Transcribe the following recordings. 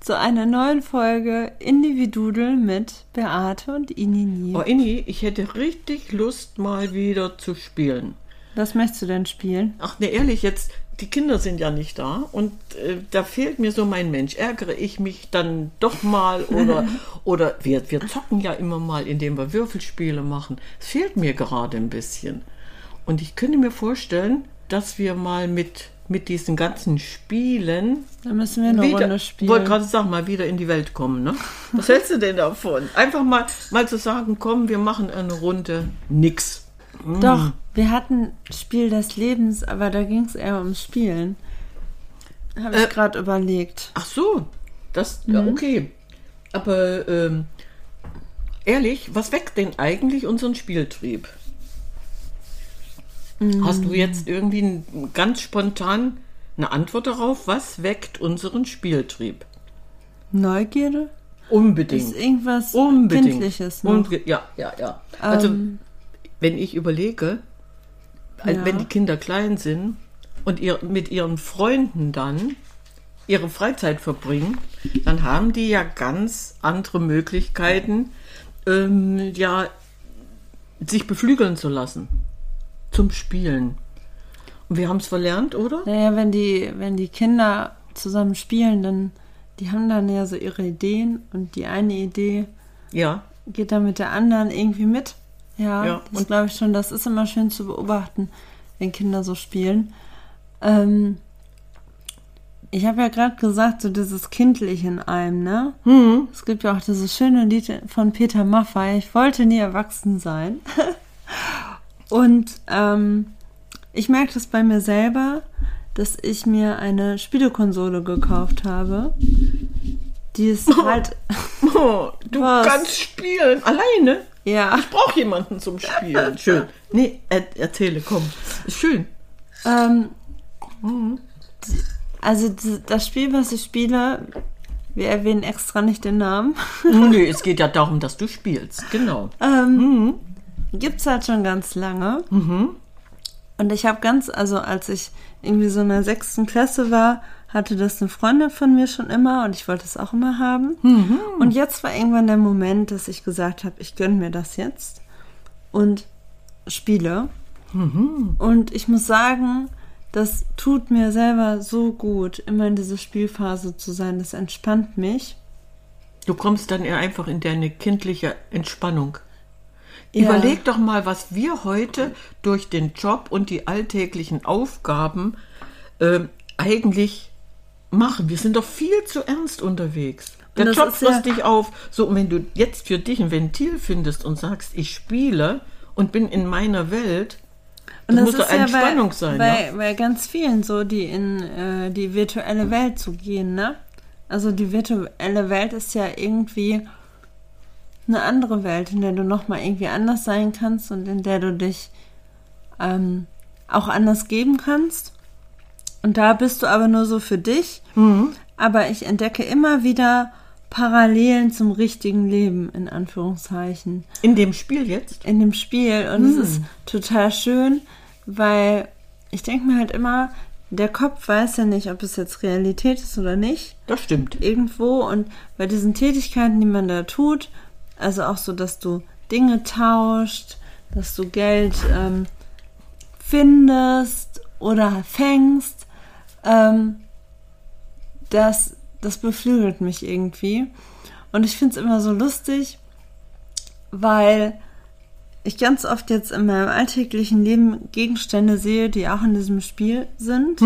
Zu einer neuen Folge Individudel mit Beate und Inini. Oh, Inni, ich hätte richtig Lust, mal wieder zu spielen. Was möchtest du denn spielen? Ach, ne, ehrlich, jetzt, die Kinder sind ja nicht da und äh, da fehlt mir so mein Mensch. Ärgere ich mich dann doch mal oder, oder wir, wir zocken ja immer mal, indem wir Würfelspiele machen. Es fehlt mir gerade ein bisschen. Und ich könnte mir vorstellen, dass wir mal mit, mit diesen ganzen Spielen Dann müssen wir eine wieder, Runde spielen. wollte gerade sagen, mal wieder in die Welt kommen, ne? Was hältst du denn davon? Einfach mal, mal zu sagen, komm, wir machen eine Runde nix. Doch, wir hatten Spiel des Lebens, aber da ging es eher ums Spielen. Habe ich Äh, gerade überlegt. Ach so, das, ja, okay. Aber ähm, ehrlich, was weckt denn eigentlich unseren Spieltrieb? Hast du jetzt irgendwie ganz spontan eine Antwort darauf? Was weckt unseren Spieltrieb? Neugierde? Unbedingt. Ist irgendwas Unbedingt. Kindliches noch? Unbe ja, ja, ja. Also, Ähm, wenn ich überlege, Ja. wenn die Kinder klein sind und ihr, mit ihren Freunden dann ihre Freizeit verbringen, dann haben die ja ganz andere Möglichkeiten, ähm, ja, sich beflügeln zu lassen zum Spielen. Und wir haben es verlernt, oder? naja, wenn die, wenn die Kinder zusammen spielen, dann die haben dann ja so ihre Ideen und die eine Idee Ja. geht dann mit der anderen irgendwie mit. Ja, Ja, das und- glaube ich schon. Das ist immer schön zu beobachten, wenn Kinder so spielen. Ähm, ich habe ja gerade gesagt, so dieses Kindliche in einem, ne? Hm. Es gibt ja auch dieses schöne Lied von Peter Maffay, ich wollte nie erwachsen sein. Und ähm, ich merke das bei mir selber, dass ich mir eine Spielekonsole gekauft habe. Die ist halt, Oh, du Was? kannst spielen. Alleine? ja, Ich brauche jemanden zum Spielen. Schön. Nee, er, erzähle, komm. Ist schön. ähm, also d- das Spiel, was ich spiele, wir erwähnen extra nicht den Namen, Nö, es geht ja darum, dass du spielst. Genau. ähm, gibt's halt schon ganz lange. Und ich habe ganz, also als ich irgendwie so in der sechsten Klasse war, hatte das eine Freundin von mir schon immer und ich wollte es auch immer haben. Und jetzt war irgendwann der Moment, dass ich gesagt habe, ich gönne mir das jetzt und spiele. Und ich muss sagen, das tut mir selber so gut, immer in dieser Spielphase zu sein. Das entspannt mich. Du kommst dann eher einfach in deine kindliche Entspannung. Ja. Überleg doch mal, was wir heute durch den Job und die alltäglichen Aufgaben ähm, eigentlich machen. Wir sind doch viel zu ernst unterwegs. Der das Job ist ja- frisst dich auf. So, und wenn du jetzt für dich ein Ventil findest und sagst, ich spiele und bin in meiner Welt, das, muss doch Entspannung bei, sein. Bei, ne? bei ganz vielen so, die in äh, die virtuelle Welt zu gehen, ne? Also die virtuelle Welt ist ja irgendwie eine andere Welt, in der du nochmal irgendwie anders sein kannst und in der du dich ähm, auch anders geben kannst. Und da bist du aber nur so für dich. Mhm. Aber ich entdecke immer wieder Parallelen zum richtigen Leben, in Anführungszeichen In dem Spiel jetzt? in dem Spiel und es ist total schön, weil ich denke mir halt immer, der Kopf weiß ja nicht, ob es jetzt Realität ist oder nicht, Das stimmt. irgendwo und bei diesen Tätigkeiten, die man da tut, also auch so, dass du Dinge tauscht, dass du Geld ähm, findest oder fängst, ähm, das, das beflügelt mich irgendwie. Und ich finde es immer so lustig, weil ich ganz oft jetzt in meinem alltäglichen Leben Gegenstände sehe, die auch in diesem Spiel sind.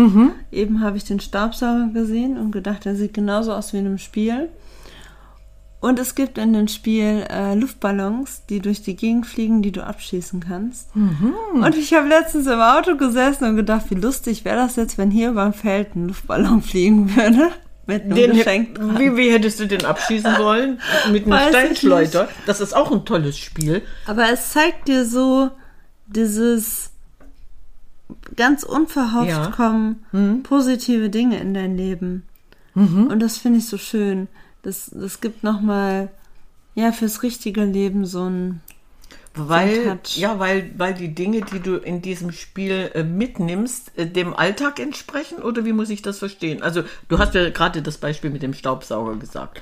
Eben habe ich den Staubsauger gesehen und gedacht, der sieht genauso aus wie in einem Spiel. Und es gibt in dem Spiel äh, Luftballons, die durch die Gegend fliegen, die du abschießen kannst. Und ich habe letztens im Auto gesessen und gedacht, wie lustig wäre das jetzt, wenn hier über ein Feld ein Luftballon fliegen würde. Mit einem Den, Geschenk dran. wie, wie hättest du den abschießen sollen? Mit einem Steinschleuder. Das ist auch ein tolles Spiel. Aber es zeigt dir so dieses ganz unverhofft Ja. kommen positive Dinge in dein Leben. Und das finde ich so schön. Das, das gibt nochmal, ja, fürs richtige Leben so ein, Weil, ja, weil, weil die Dinge, die du in diesem Spiel äh, mitnimmst, äh, dem Alltag entsprechen oder wie muss ich das verstehen? Also du hast ja gerade das Beispiel mit dem Staubsauger gesagt.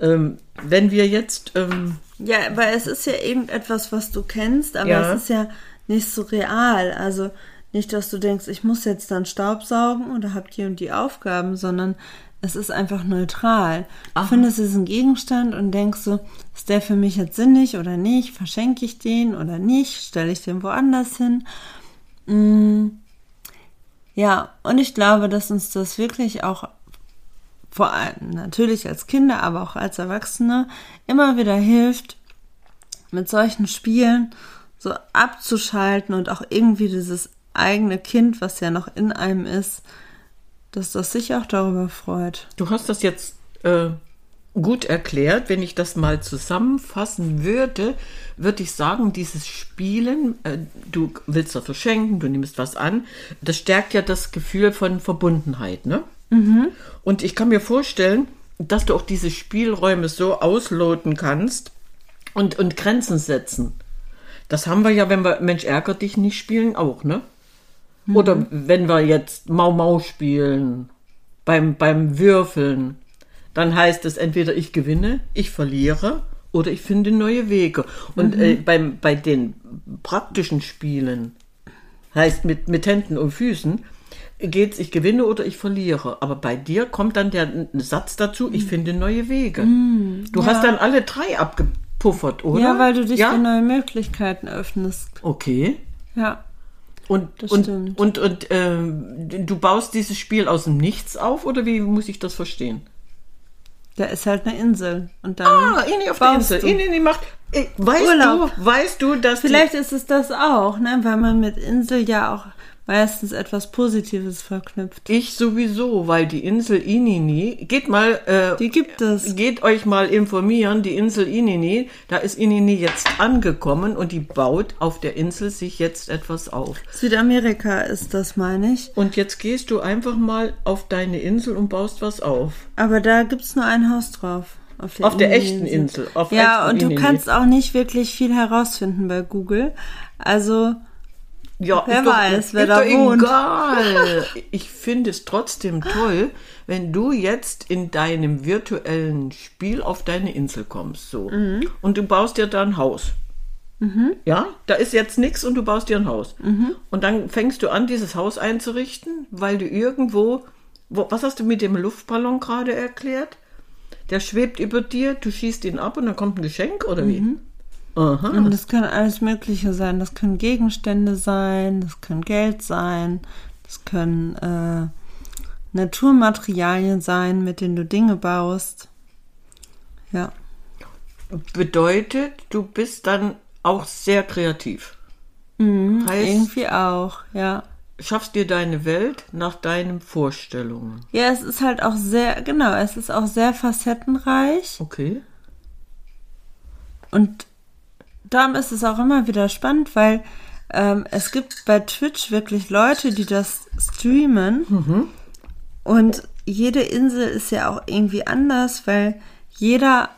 Ähm, wenn wir jetzt, ähm, ja, weil es ist ja irgendetwas, was du kennst, aber Ja. es ist ja nicht so real. Also nicht, dass du denkst, ich muss jetzt dann Staubsaugen oder hab die und die Aufgaben, sondern es ist einfach neutral. Du findest diesen Gegenstand und denkst so, ist der für mich jetzt sinnig oder nicht? Verschenke ich den oder nicht? Stelle ich den woanders hin? Mm. Ja, und ich glaube, dass uns das wirklich auch vor allem natürlich als Kinder, aber auch als Erwachsene immer wieder hilft, mit solchen Spielen so abzuschalten und auch irgendwie dieses eigene Kind, was ja noch in einem ist, dass das sich auch darüber freut. du hast das jetzt äh, gut erklärt. Wenn ich das mal zusammenfassen würde, würde ich sagen, dieses Spielen, äh, du willst was verschenken, du nimmst was an, das stärkt ja das Gefühl von Verbundenheit, ne? Und ich kann mir vorstellen, dass du auch diese Spielräume so ausloten kannst und, und Grenzen setzen. Das haben wir ja, wenn wir Mensch ärger dich nicht spielen, auch, ne? Oder wenn wir jetzt Mau Mau spielen, beim, beim Würfeln, dann heißt es entweder ich gewinne, ich verliere oder ich finde neue Wege. Und äh, beim, bei den praktischen Spielen, heißt mit, mit Händen und Füßen, geht's, ich gewinne oder ich verliere. Aber bei dir kommt dann der Satz dazu, ich finde neue Wege. du hast dann alle drei abgepuffert, oder? Ja, weil du dich ja? für neue Möglichkeiten öffnest. Okay. Ja. Und, Das und, stimmt. und, und ähm, du baust dieses Spiel aus dem Nichts auf oder wie muss ich das verstehen? Da ist halt eine Insel. Und dann Ah, Ini auf der Insel. Ini, Ini macht. Äh, weißt Urlaub. du, weißt du, dass Vielleicht ist es das auch, ne? Weil man mit Insel ja auch meistens etwas Positives verknüpft. ich sowieso, weil die Insel Inini, geht mal, äh, Die gibt es. geht euch mal informieren, die Insel Inini, da ist Inini jetzt angekommen und die baut auf der Insel sich jetzt etwas auf. Südamerika ist das, meine ich. Und jetzt gehst du einfach mal auf deine Insel und baust was auf. Aber da gibt's nur ein Haus drauf. Auf der, Auf der echten Insel. Auf ja, und du Inini. kannst auch nicht wirklich viel herausfinden bei Google. Also, Ja, Wer ist doch, weiß, wer ist da doch wohnt. Egal. Ich finde es trotzdem toll, wenn du jetzt in deinem virtuellen Spiel auf deine Insel kommst, so. Mhm. Und du baust dir da ein Haus. Ja, da ist jetzt nichts und du baust dir ein Haus. Mhm. Und dann fängst du an, dieses Haus einzurichten, weil du irgendwo, wo, was hast du mit dem Luftballon gerade erklärt? Der schwebt über dir, du schießt ihn ab und dann kommt ein Geschenk oder wie? Aha. und das kann alles Mögliche sein. Das können Gegenstände sein, das können Geld sein, das können äh, Naturmaterialien sein, mit denen du Dinge baust. Ja. Bedeutet, du bist dann auch sehr kreativ. heißt, Mhm, Irgendwie auch, ja. schaffst dir deine Welt nach deinen Vorstellungen. Ja, es ist halt auch sehr, genau, es ist auch sehr facettenreich Okay. und darum ist es auch immer wieder spannend, weil ähm, es gibt bei Twitch wirklich Leute, die das streamen und jede Insel ist ja auch irgendwie anders, weil jeder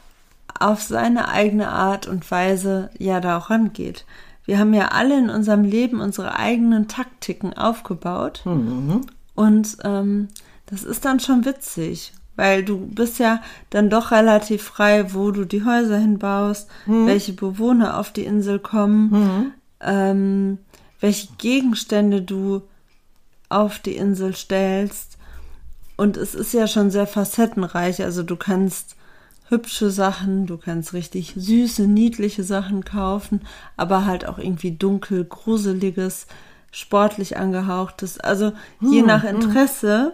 auf seine eigene Art und Weise ja da auch rangeht. Wir haben ja alle in unserem Leben unsere eigenen Taktiken aufgebaut. Und ähm, das ist dann schon witzig, weil du bist ja dann doch relativ frei, wo du die Häuser hinbaust, welche Bewohner auf die Insel kommen, ähm, welche Gegenstände du auf die Insel stellst. Und es ist ja schon sehr facettenreich. Also du kannst hübsche Sachen, du kannst richtig süße, niedliche Sachen kaufen, aber halt auch irgendwie dunkel, gruseliges, sportlich angehauchtes. Also je nach Interesse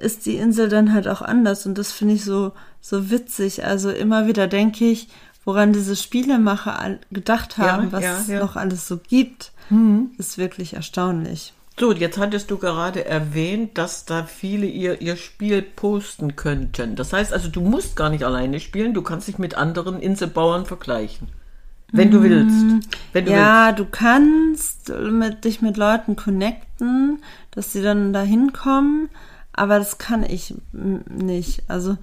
ist die Insel dann halt auch anders und das finde ich so, so witzig. Also immer wieder denke ich, woran diese Spielemacher gedacht haben, Ja, was ja, es ja. noch alles so gibt, ist wirklich erstaunlich. So, jetzt hattest du gerade erwähnt, dass da viele ihr, ihr Spiel posten könnten. Das heißt also, du musst gar nicht alleine spielen, du kannst dich mit anderen Inselbauern vergleichen. Wenn du willst. Wenn du willst. Ja, du kannst mit, dich mit Leuten connecten, dass sie dann da hinkommen, aber das kann ich nicht. Also,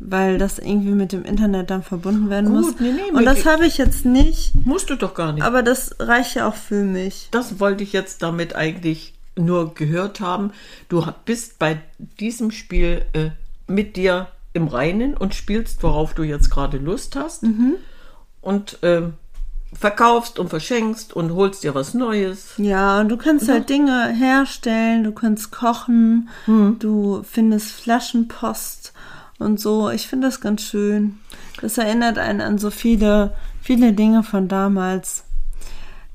weil das irgendwie mit dem Internet dann verbunden werden Gut, muss. nee, nee, Und das habe ich jetzt nicht, Musst du doch gar nicht. aber das reicht ja auch für mich. das wollte ich jetzt damit eigentlich nur gehört haben. Du bist bei diesem Spiel äh, mit dir im Reinen und spielst, worauf du jetzt gerade Lust hast. Und ähm, verkaufst und verschenkst und holst dir was Neues. Ja, und du kannst halt Dinge herstellen, du kannst kochen, Hm. du findest Flaschenpost und so. Ich finde das ganz schön. Das erinnert einen an so viele, viele Dinge von damals.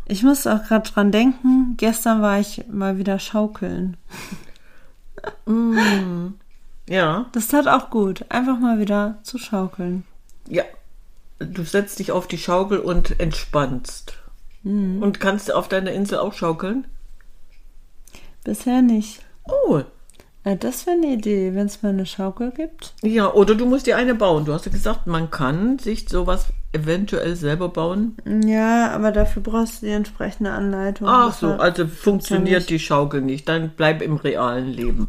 Ich muss auch gerade dran denken, gestern war ich mal wieder schaukeln. Ja, Das tat auch gut, einfach mal wieder zu schaukeln. ja. Du setzt dich auf die Schaukel und entspannst. Und kannst auf deiner Insel auch schaukeln? Bisher nicht. Oh, Ja, das wäre eine Idee, wenn es mal eine Schaukel gibt. ja, oder du musst dir eine bauen. Du hast ja gesagt, man kann sich sowas eventuell selber bauen. Ja, aber dafür brauchst du die entsprechende Anleitung. Ach so, also funktioniert die Schaukel nicht. Dann bleib im realen Leben.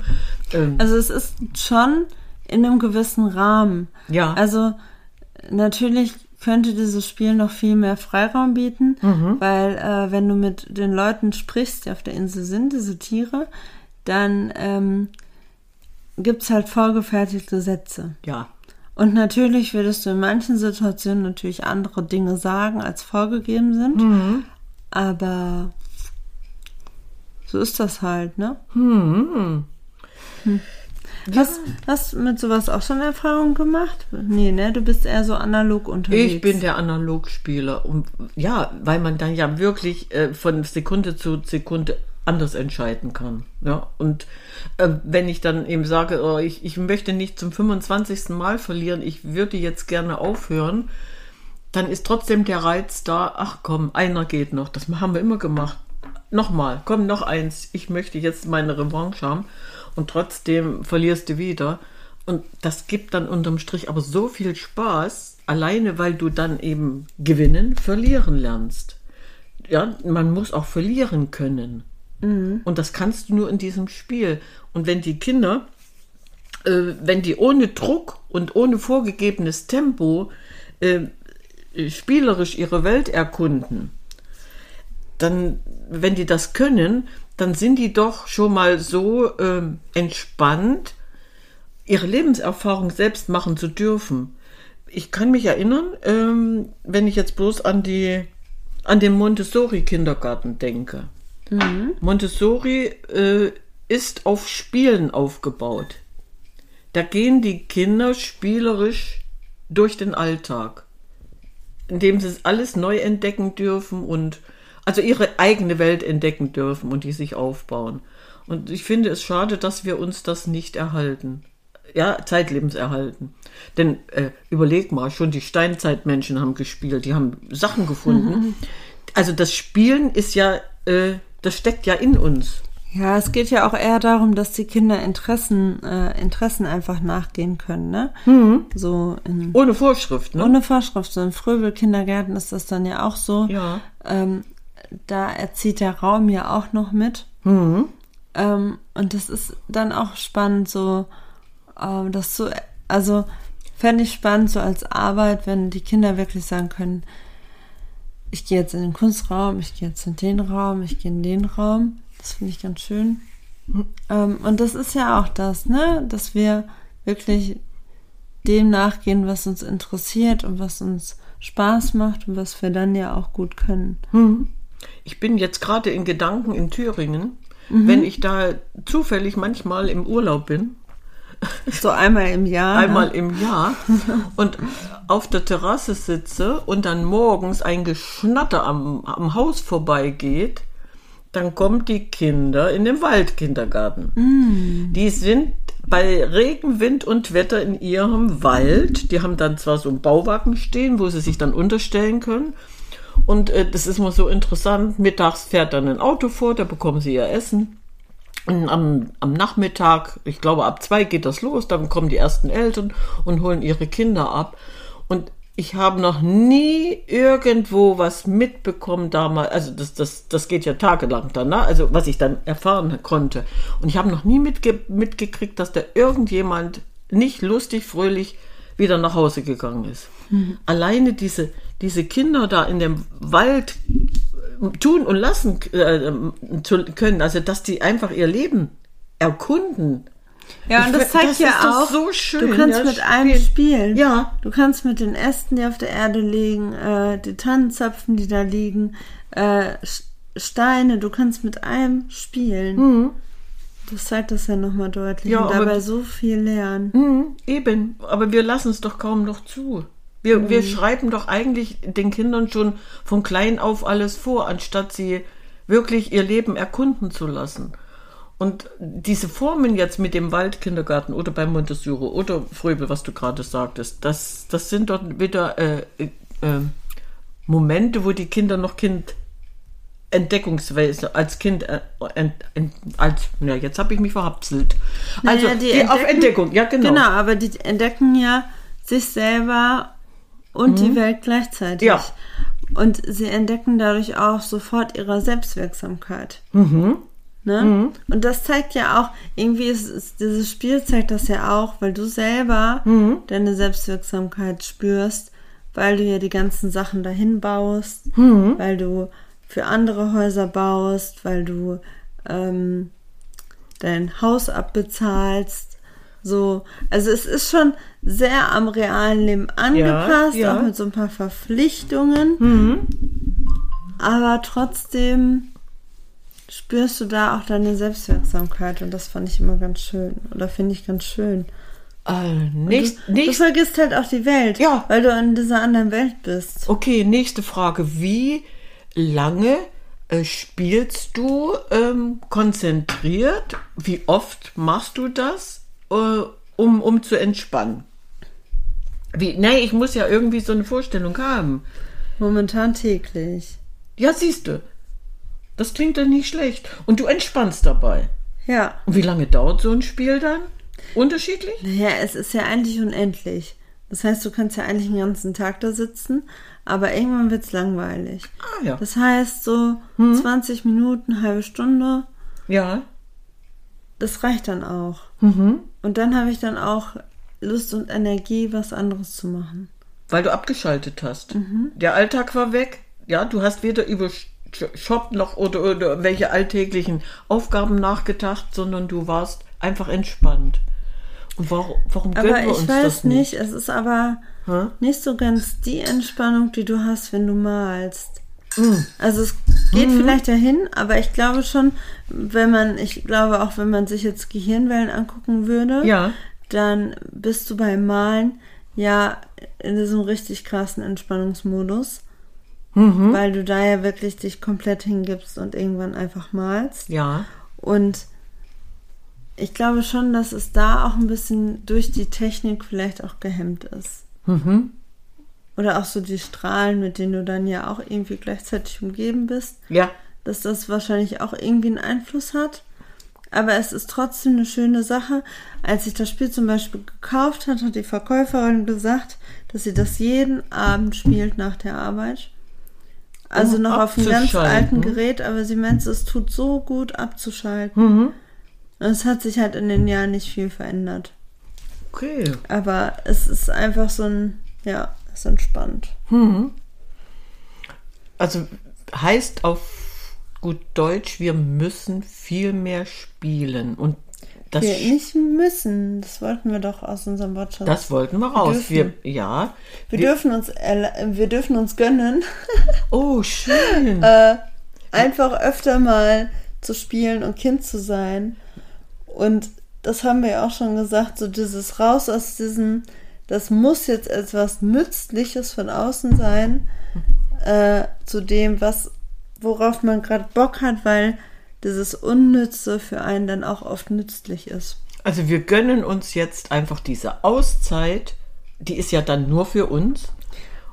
Ähm, Also es ist schon in einem gewissen Rahmen. Ja. Also natürlich könnte dieses Spiel noch viel mehr Freiraum bieten, Mhm. weil äh, wenn du mit den Leuten sprichst, die auf der Insel sind, diese Tiere, dann ähm, gibt's halt vorgefertigte Sätze. ja. Und natürlich würdest du in manchen Situationen natürlich andere Dinge sagen, als vorgegeben sind. Mhm. Aber so ist das halt, ne? Mhm. Hm. Hast, hast du mit sowas auch schon Erfahrungen gemacht? Nee, ne? Du bist eher so analog unterwegs. Ich bin der Analogspieler. Und ja, weil man dann ja wirklich äh, von Sekunde zu Sekunde anders entscheiden kann. Ja, und äh, wenn ich dann eben sage, oh, ich, ich möchte nicht zum 25. Mal verlieren, ich würde jetzt gerne aufhören, dann ist trotzdem der Reiz da, ach komm, einer geht noch. Das haben wir immer gemacht. Nochmal, komm, noch eins. Ich möchte jetzt meine Revanche haben. Und trotzdem verlierst du wieder. Und das gibt dann unterm Strich aber so viel Spaß, alleine weil du dann eben gewinnen, verlieren lernst. Ja, man muss auch verlieren können. Und das kannst du nur in diesem Spiel. Und wenn die Kinder, äh, wenn die ohne Druck und ohne vorgegebenes Tempo äh, spielerisch ihre Welt erkunden, dann, wenn die das können, dann sind die doch schon mal so ähm, entspannt, ihre Lebenserfahrung selbst machen zu dürfen. Ich kann mich erinnern, ähm, wenn ich jetzt bloß an die an den Montessori-Kindergarten denke. Montessori äh, ist auf Spielen aufgebaut. Da gehen die Kinder spielerisch durch den Alltag, indem sie alles neu entdecken dürfen und also ihre eigene Welt entdecken dürfen und die sich aufbauen. Und ich finde es schade, dass wir uns das nicht erhalten. Ja, zeitlebens erhalten. Denn äh, überleg mal, schon die Steinzeitmenschen haben gespielt, die haben Sachen gefunden. Also das Spielen ist ja, äh, das steckt ja in uns. Ja, es geht ja auch eher darum, dass die Kinder Interessen, äh, Interessen einfach nachgehen können, ne? So in, Ohne Vorschrift, ne? ohne Vorschrift. So in Fröbel-Kindergärten ist das dann ja auch so. Ja. Ähm, da erzieht der Raum ja auch noch mit. Mhm. Ähm, und das ist dann auch spannend, so ähm, das so, also fände ich spannend, so als Arbeit, wenn die Kinder wirklich sagen können, ich gehe jetzt in den Kunstraum, ich gehe jetzt in den Raum, ich gehe in den Raum. Das finde ich ganz schön. Ähm, und das ist ja auch das, ne, dass wir wirklich dem nachgehen, was uns interessiert und was uns Spaß macht und was wir dann ja auch gut können. Ich bin jetzt gerade in Gedanken in Thüringen. Wenn ich da zufällig manchmal im Urlaub bin, So einmal im Jahr. einmal ne? im Jahr und auf der Terrasse sitze und dann morgens ein Geschnatter am, am Haus vorbeigeht, dann kommen die Kinder in den Waldkindergarten. Die sind bei Regen, Wind und Wetter in ihrem Wald. Die haben dann zwar so einen Bauwagen stehen, wo sie sich dann unterstellen können. Und äh, das ist mal so interessant. Mittags fährt dann ein Auto vor, da bekommen sie ihr Essen. Und am, am Nachmittag, ich glaube ab zwei geht das los, dann kommen die ersten Eltern und holen ihre Kinder ab. Und ich habe noch nie irgendwo was mitbekommen damals, also das, das, das geht ja tagelang dann, ne? also was ich dann erfahren konnte. Und ich habe noch nie mitge mitgekriegt, dass da irgendjemand nicht lustig, fröhlich wieder nach Hause gegangen ist. Alleine diese, diese Kinder da in dem Wald tun und lassen äh, zu können, also dass die einfach ihr Leben erkunden. Ja, und Ich das zeigt das ja auch, so schön, du kannst ja, mit einem spielen. Ja. Du kannst mit den Ästen, die auf der Erde liegen, äh, die Tannenzapfen, die da liegen, äh, Steine, du kannst mit allem spielen. Das zeigt das ja nochmal deutlich. Mhm. Ja, und aber- dabei so viel lernen. Mhm, eben, aber wir lassen es doch kaum noch zu. Wir, wir schreiben doch eigentlich den Kindern schon von klein auf alles vor, anstatt sie wirklich ihr Leben erkunden zu lassen. Und diese Formen jetzt mit dem Waldkindergarten oder beim Montessori oder Fröbel, was du gerade sagtest, das, das sind doch wieder äh, äh, äh, Momente, wo die Kinder noch Kind Entdeckungsweise als Kind äh, ent, ent, als ja jetzt habe ich mich verhapselt. Also Naja, die auf Entdeckung, ja genau. Genau, aber die entdecken ja sich selber und die Welt gleichzeitig. Mhm. Ja. Und sie entdecken dadurch auch sofort ihre Selbstwirksamkeit. Mhm. Ne? Und das zeigt ja auch, irgendwie ist, ist dieses Spiel zeigt das ja auch, weil du selber Mhm. deine Selbstwirksamkeit spürst, weil du ja die ganzen Sachen dahin baust, Mhm. weil du für andere Häuser baust, weil du ähm, dein Haus abbezahlst. So, also es ist schon sehr am realen Leben angepasst, ja. auch mit so ein paar Verpflichtungen. Aber trotzdem spürst du da auch deine Selbstwirksamkeit und das fand ich immer ganz schön oder finde ich ganz schön. Äh, nächst, Du nächst, vergisst halt auch die Welt, Ja. weil du in dieser anderen Welt bist. okay, nächste Frage. Wie lange äh, spielst du ähm, konzentriert? Wie oft machst du das, um, um zu entspannen? Wie, nee, ich muss ja irgendwie so eine Vorstellung haben. Momentan täglich. Ja, siehst du. Das klingt doch nicht schlecht. Und du entspannst dabei. Ja. Und wie lange dauert so ein Spiel dann? Unterschiedlich? Naja, es ist ja eigentlich unendlich. Das heißt, du kannst ja eigentlich den ganzen Tag da sitzen, aber irgendwann wird's langweilig. Ah ja. Das heißt, so 20 Minuten, halbe Stunde, Ja. Das reicht dann auch. Mhm. Und dann habe ich dann auch Lust und Energie, was anderes zu machen. Weil du abgeschaltet hast. Der Alltag war weg. Ja, du hast weder über Shop noch oder, oder welche alltäglichen Aufgaben nachgedacht, sondern du warst einfach entspannt. Und warum, warum gönnen Aber wir ich uns weiß das nicht, es ist aber Hä? nicht so ganz die Entspannung, die du hast, wenn du malst. Mm. Also es geht vielleicht dahin, aber ich glaube schon, wenn man, ich glaube auch, wenn man sich jetzt Gehirnwellen angucken würde, Ja. dann bist du beim Malen ja in diesem richtig krassen Entspannungsmodus, Mhm. weil du da ja wirklich dich komplett hingibst und irgendwann einfach malst. Ja. Und ich glaube schon, dass es da auch ein bisschen durch die Technik vielleicht auch gehemmt ist. Mhm. Oder auch so die Strahlen, mit denen du dann ja auch irgendwie gleichzeitig umgeben bist, Ja. dass das wahrscheinlich auch irgendwie einen Einfluss hat. Aber es ist trotzdem eine schöne Sache. Als ich das Spiel zum Beispiel gekauft hat, hat die Verkäuferin gesagt, dass sie das jeden Abend spielt nach der Arbeit. Also Um noch auf einem ganz alten Gerät, aber sie meint, es tut so gut abzuschalten. Mhm. Und es hat sich halt in den Jahren nicht viel verändert. Okay. Aber es ist einfach so ein, ja, ist entspannt. Also heißt auf gut Deutsch, wir müssen viel mehr spielen. Und das, Wir nicht müssen, das wollten wir doch aus unserem Wortschatz. das wollten wir raus. dürfen. Wir, ja. wir, dürfen uns, erla- wir dürfen uns gönnen, Oh, schön. äh, einfach öfter mal zu spielen und Kind zu sein. Und das haben wir ja auch schon gesagt, so dieses raus aus diesem, das muss jetzt etwas Nützliches von außen sein, äh, zu dem, was, worauf man gerade Bock hat, weil dieses Unnütze für einen dann auch oft nützlich ist. Also wir gönnen uns jetzt einfach diese Auszeit, die ist ja dann nur für uns.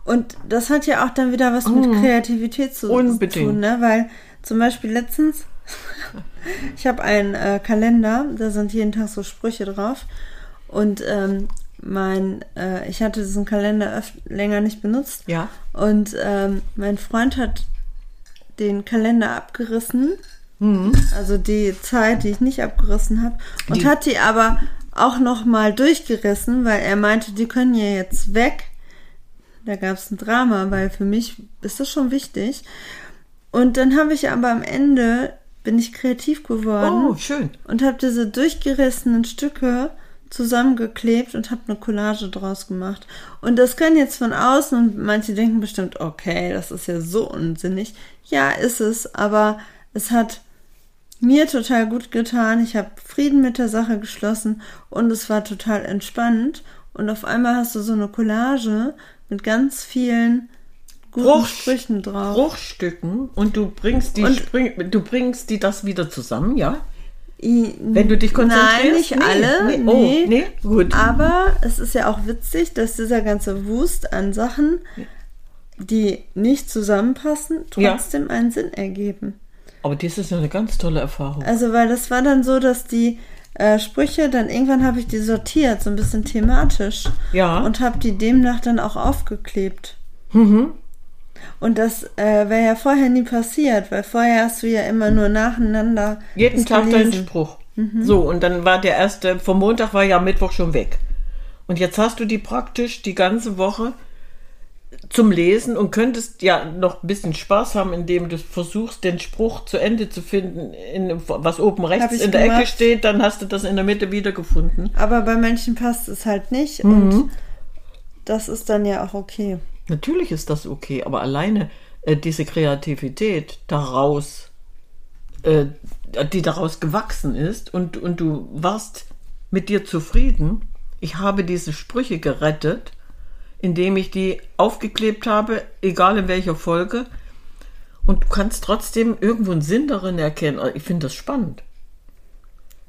Und das hat ja auch dann wieder was mit Kreativität zu, zu Unbedingt. tun, ne? Weil zum Beispiel letztens, ich habe einen äh, Kalender, da sind jeden Tag so Sprüche drauf. Und ähm, mein, äh, ich hatte diesen Kalender länger nicht benutzt. Ja. Und ähm, mein Freund hat den Kalender abgerissen. Also die Zeit, die ich nicht abgerissen habe. Und Die- hat die aber auch noch mal durchgerissen, weil er meinte, die können ja jetzt weg. Da gab es ein Drama, weil für mich ist das schon wichtig. Und dann habe ich aber am Ende, bin ich kreativ geworden Oh, schön. und habe diese durchgerissenen Stücke zusammengeklebt und habe eine Collage draus gemacht. Und das kann jetzt von außen und manche denken bestimmt, okay, das ist ja so unsinnig. Ja, ist es, aber es hat mir total gut getan. Ich habe Frieden mit der Sache geschlossen und es war total entspannend. Und auf einmal hast du so eine Collage mit ganz vielen guten Bruch- Sprüchen drauf. Bruchstücken und du bringst die, Und- spring, du bringst die das wieder zusammen, ja? Wenn du dich konzentrierst. Nein, nicht Nee, alle. nee. Nee. Oh, nee, gut. Aber es ist ja auch witzig, dass dieser ganze Wust an Sachen, die nicht zusammenpassen, Ja. trotzdem einen Sinn ergeben. Aber das ist ja eine ganz tolle Erfahrung. Also, weil das war dann so, dass die äh, Sprüche, dann irgendwann habe ich die sortiert, so ein bisschen thematisch. Ja. Und habe die demnach dann auch aufgeklebt. Mhm. Und das äh, wäre ja vorher nie passiert, weil vorher hast du ja immer nur nacheinander. Jeden Tag deinen gelesen. Mhm. Spruch. So, und dann war der erste, vom Montag war ja Mittwoch schon weg. Und jetzt hast du die praktisch die ganze Woche zum Lesen und könntest ja noch ein bisschen Spaß haben, indem du versuchst, den Spruch zu Ende zu finden, in, was oben rechts in der Ecke gemacht. steht, dann hast du das in der Mitte wiedergefunden. Aber bei Menschen passt es halt nicht. Mhm. Und das ist dann ja auch okay. Natürlich ist das okay, aber alleine äh, diese Kreativität daraus, äh, die daraus gewachsen ist und, und du warst mit dir zufrieden. Ich habe diese Sprüche gerettet, indem ich die aufgeklebt habe, egal in welcher Folge. Und du kannst trotzdem irgendwo einen Sinn darin erkennen. Ich finde das spannend.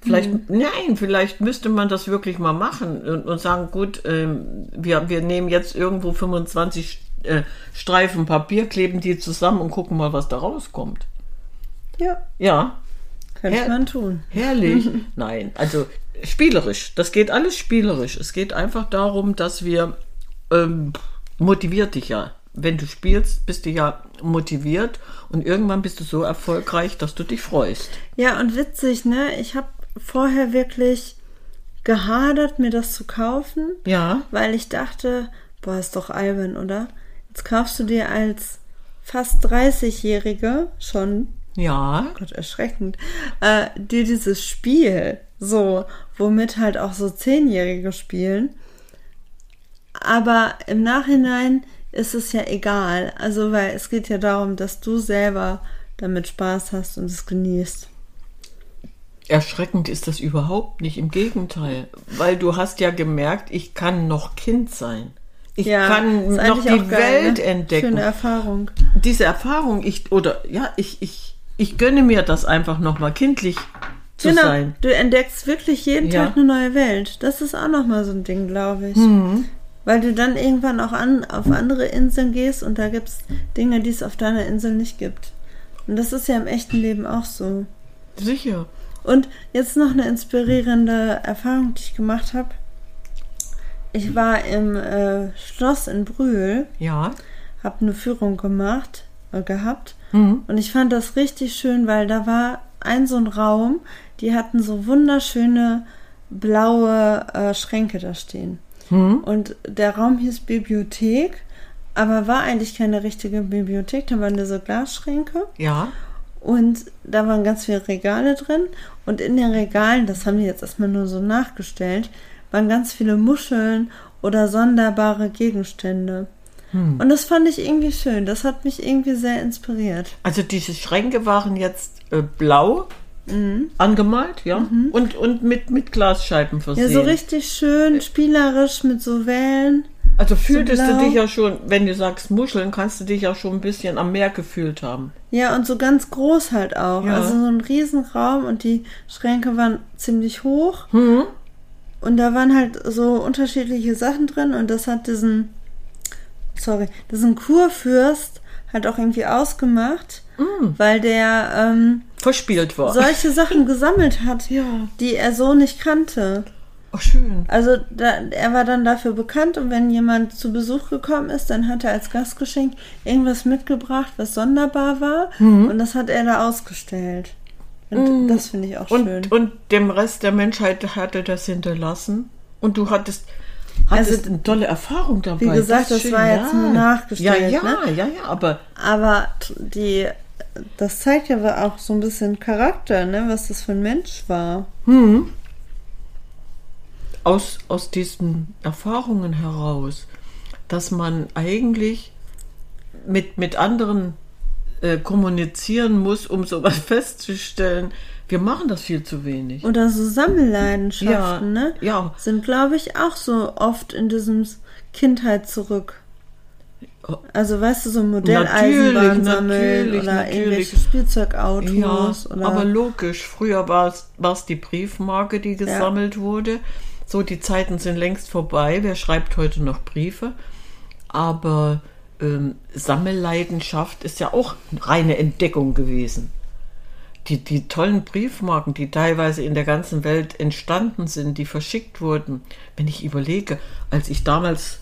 Vielleicht, nein, vielleicht müsste man das wirklich mal machen und, und sagen, gut, ähm, wir, wir nehmen jetzt irgendwo 25 äh, Streifen Papier, kleben die zusammen und gucken mal, was da rauskommt. Ja, Ja, könnte Her- man tun. herrlich. Nein, also spielerisch. Das geht alles spielerisch. Es geht einfach darum, dass wir ähm, motiviert dich ja. Wenn du spielst, bist du ja motiviert und irgendwann bist du so erfolgreich, dass du dich freust. Ja, und witzig, ne? Ich habe vorher wirklich gehadert, mir das zu kaufen, Ja, weil ich dachte, boah, ist doch albern, oder? Jetzt kaufst du dir als fast 30-Jährige schon, ja, Gott, erschreckend, äh, dir dieses Spiel, so, womit halt auch so Zehnjährige spielen. Aber im Nachhinein ist es ja egal. Also, weil es geht ja darum, dass du selber damit Spaß hast und es genießt. Erschreckend ist das überhaupt nicht, im Gegenteil. Weil du hast ja gemerkt, ich kann noch Kind sein. Ich kann ist noch die geil, Welt ne? entdecken. Schöne Erfahrung. Diese Erfahrung, ich, oder ja, ich, ich, ich gönne mir das einfach nochmal kindlich zu genau, sein. du entdeckst wirklich jeden Ja. Tag eine neue Welt. Das ist auch nochmal so ein Ding, glaube ich. Mhm. Weil du dann irgendwann auch an, auf andere Inseln gehst und da gibt es Dinge, die es auf deiner Insel nicht gibt. Und das ist ja im echten Leben auch so. Sicher. Und jetzt noch eine inspirierende Erfahrung, die ich gemacht habe. Ich war im äh, Schloss in Brühl, Ja. habe eine Führung gemacht, äh, gehabt. Mhm. Und ich fand das richtig schön, weil da war ein so ein Raum, die hatten so wunderschöne blaue äh, Schränke da stehen. Mhm. Und der Raum hieß Bibliothek, aber war eigentlich keine richtige Bibliothek, da waren diese Glasschränke. Ja. Und da waren ganz viele Regale drin. Und in den Regalen, das haben die jetzt erstmal nur so nachgestellt, waren ganz viele Muscheln oder sonderbare Gegenstände. Und das fand ich irgendwie schön. Das hat mich irgendwie sehr inspiriert. Also diese Schränke waren jetzt äh, blau Angemalt, ja. Und, und mit, mit Glasscheiben versehen. Ja, so richtig schön spielerisch mit so Wellen. Also fühltest du blau. dich ja schon, wenn du sagst Muscheln, kannst du dich ja schon ein bisschen am Meer gefühlt haben. Ja, und so ganz groß halt auch. Ja. Also so ein Riesenraum und die Schränke waren ziemlich hoch. Mhm. Und da waren halt so unterschiedliche Sachen drin und das hat diesen, sorry, diesen Kurfürst halt auch irgendwie ausgemacht, Mm. weil der ähm, Verspielt war. solche Sachen gesammelt hat, Ja. die er so nicht kannte. Oh, schön. Also da, er war dann dafür bekannt und wenn jemand zu Besuch gekommen ist, dann hat er als Gastgeschenk irgendwas mitgebracht, was sonderbar war Mhm. und das hat er da ausgestellt. Und das finde ich auch schön. Und, dem Rest der Menschheit hatte das hinterlassen. Und du hattest, hattest Also, eine tolle Erfahrung dabei. wie gesagt, das schön, war jetzt nur nachgestellt, Ja, ja, ne? ja, ja, aber Aber die, das zeigt ja auch so ein bisschen Charakter, ne, was das für ein Mensch war. Aus, aus diesen Erfahrungen heraus, dass man eigentlich mit, mit anderen äh, kommunizieren muss, um sowas festzustellen. Wir machen das viel zu wenig. Oder so Sammelleidenschaften, ne? ja. Sind, glaube ich, auch so oft in diesem Kindheit zurück. Also weißt du, so Modelleisenbahn Natürlich, sammeln natürlich, oder natürlich. irgendwelche Spielzeugautos Ja, oder aber logisch. Früher war es die Briefmarke, die gesammelt wurde. So, die Zeiten sind längst vorbei. Wer schreibt heute noch Briefe? Aber ähm, Sammelleidenschaft ist ja auch reine Entdeckung gewesen. Die, die tollen Briefmarken, die teilweise in der ganzen Welt entstanden sind, die verschickt wurden. Wenn ich überlege, als ich damals,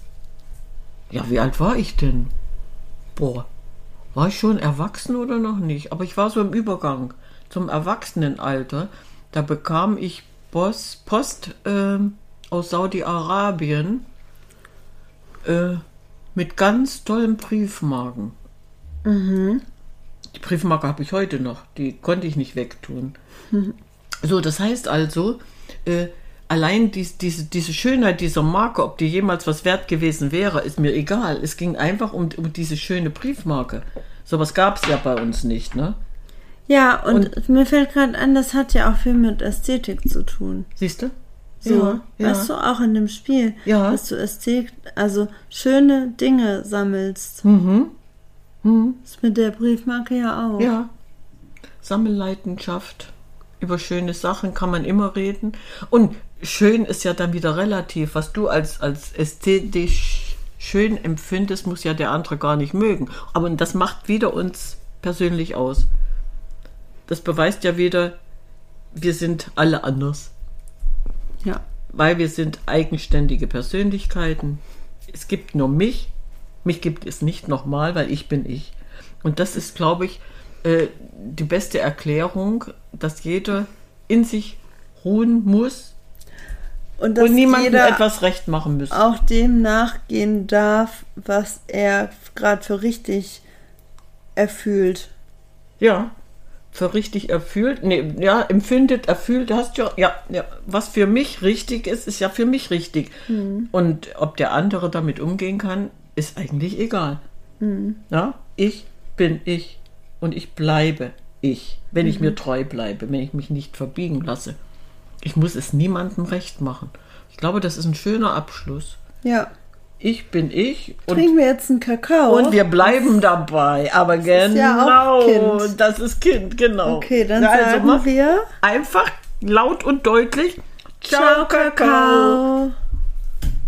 ja, wie alt war ich denn? Boah, war ich schon erwachsen oder noch nicht? Aber ich war so im Übergang zum Erwachsenenalter. Da bekam ich Post, Post ähm, aus Saudi-Arabien äh, mit ganz tollen Briefmarken. Die Briefmarke habe ich heute noch. Die konnte ich nicht wegtun. So, das heißt also, äh, allein dies, diese, diese Schönheit dieser Marke, ob die jemals was wert gewesen wäre, ist mir egal. Es ging einfach um, um diese schöne Briefmarke. Sowas gab es ja bei uns nicht, ne? Ja, und, mir fällt gerade an, das hat ja auch viel mit Ästhetik zu tun. Siehst du? So, weißt du, auch in dem Spiel, Ja. dass du Ästhetik, also schöne Dinge sammelst. Mhm. Das mit der Briefmarke ja auch. Ja. Sammelleidenschaft. Über schöne Sachen kann man immer reden. Und schön ist ja dann wieder relativ. Was du als, als ästhetisch schön empfindest, muss ja der andere gar nicht mögen. Aber das macht wieder uns persönlich aus. Das beweist ja wieder, wir sind alle anders. Ja. Weil wir sind eigenständige Persönlichkeiten. Es gibt nur mich. Mich gibt es nicht nochmal, weil ich bin ich. Und das ist, glaube ich, äh, die beste Erklärung, dass jeder in sich ruhen muss Und dass und niemandem etwas recht machen muss. auch dem nachgehen darf, was er gerade für richtig erfühlt. Ja, für richtig erfüllt, nee, ja, empfindet, erfüllt, hast ja, ja, ja, was für mich richtig ist, ist ja für mich richtig. Und ob der andere damit umgehen kann, ist eigentlich egal. Ja, ich bin ich und ich bleibe ich, wenn ich mir treu bleibe, wenn ich mich nicht verbiegen lasse. Ich muss es niemandem recht machen. Ich glaube, das ist ein schöner Abschluss. Ja. Ich bin ich und Trinken wir jetzt einen Kakao. und wir bleiben dabei, aber genau, ist ja auch Kind. das ist Kind, genau. Okay, dann Na, also sagen wir einfach laut und deutlich Ciao, Kakao.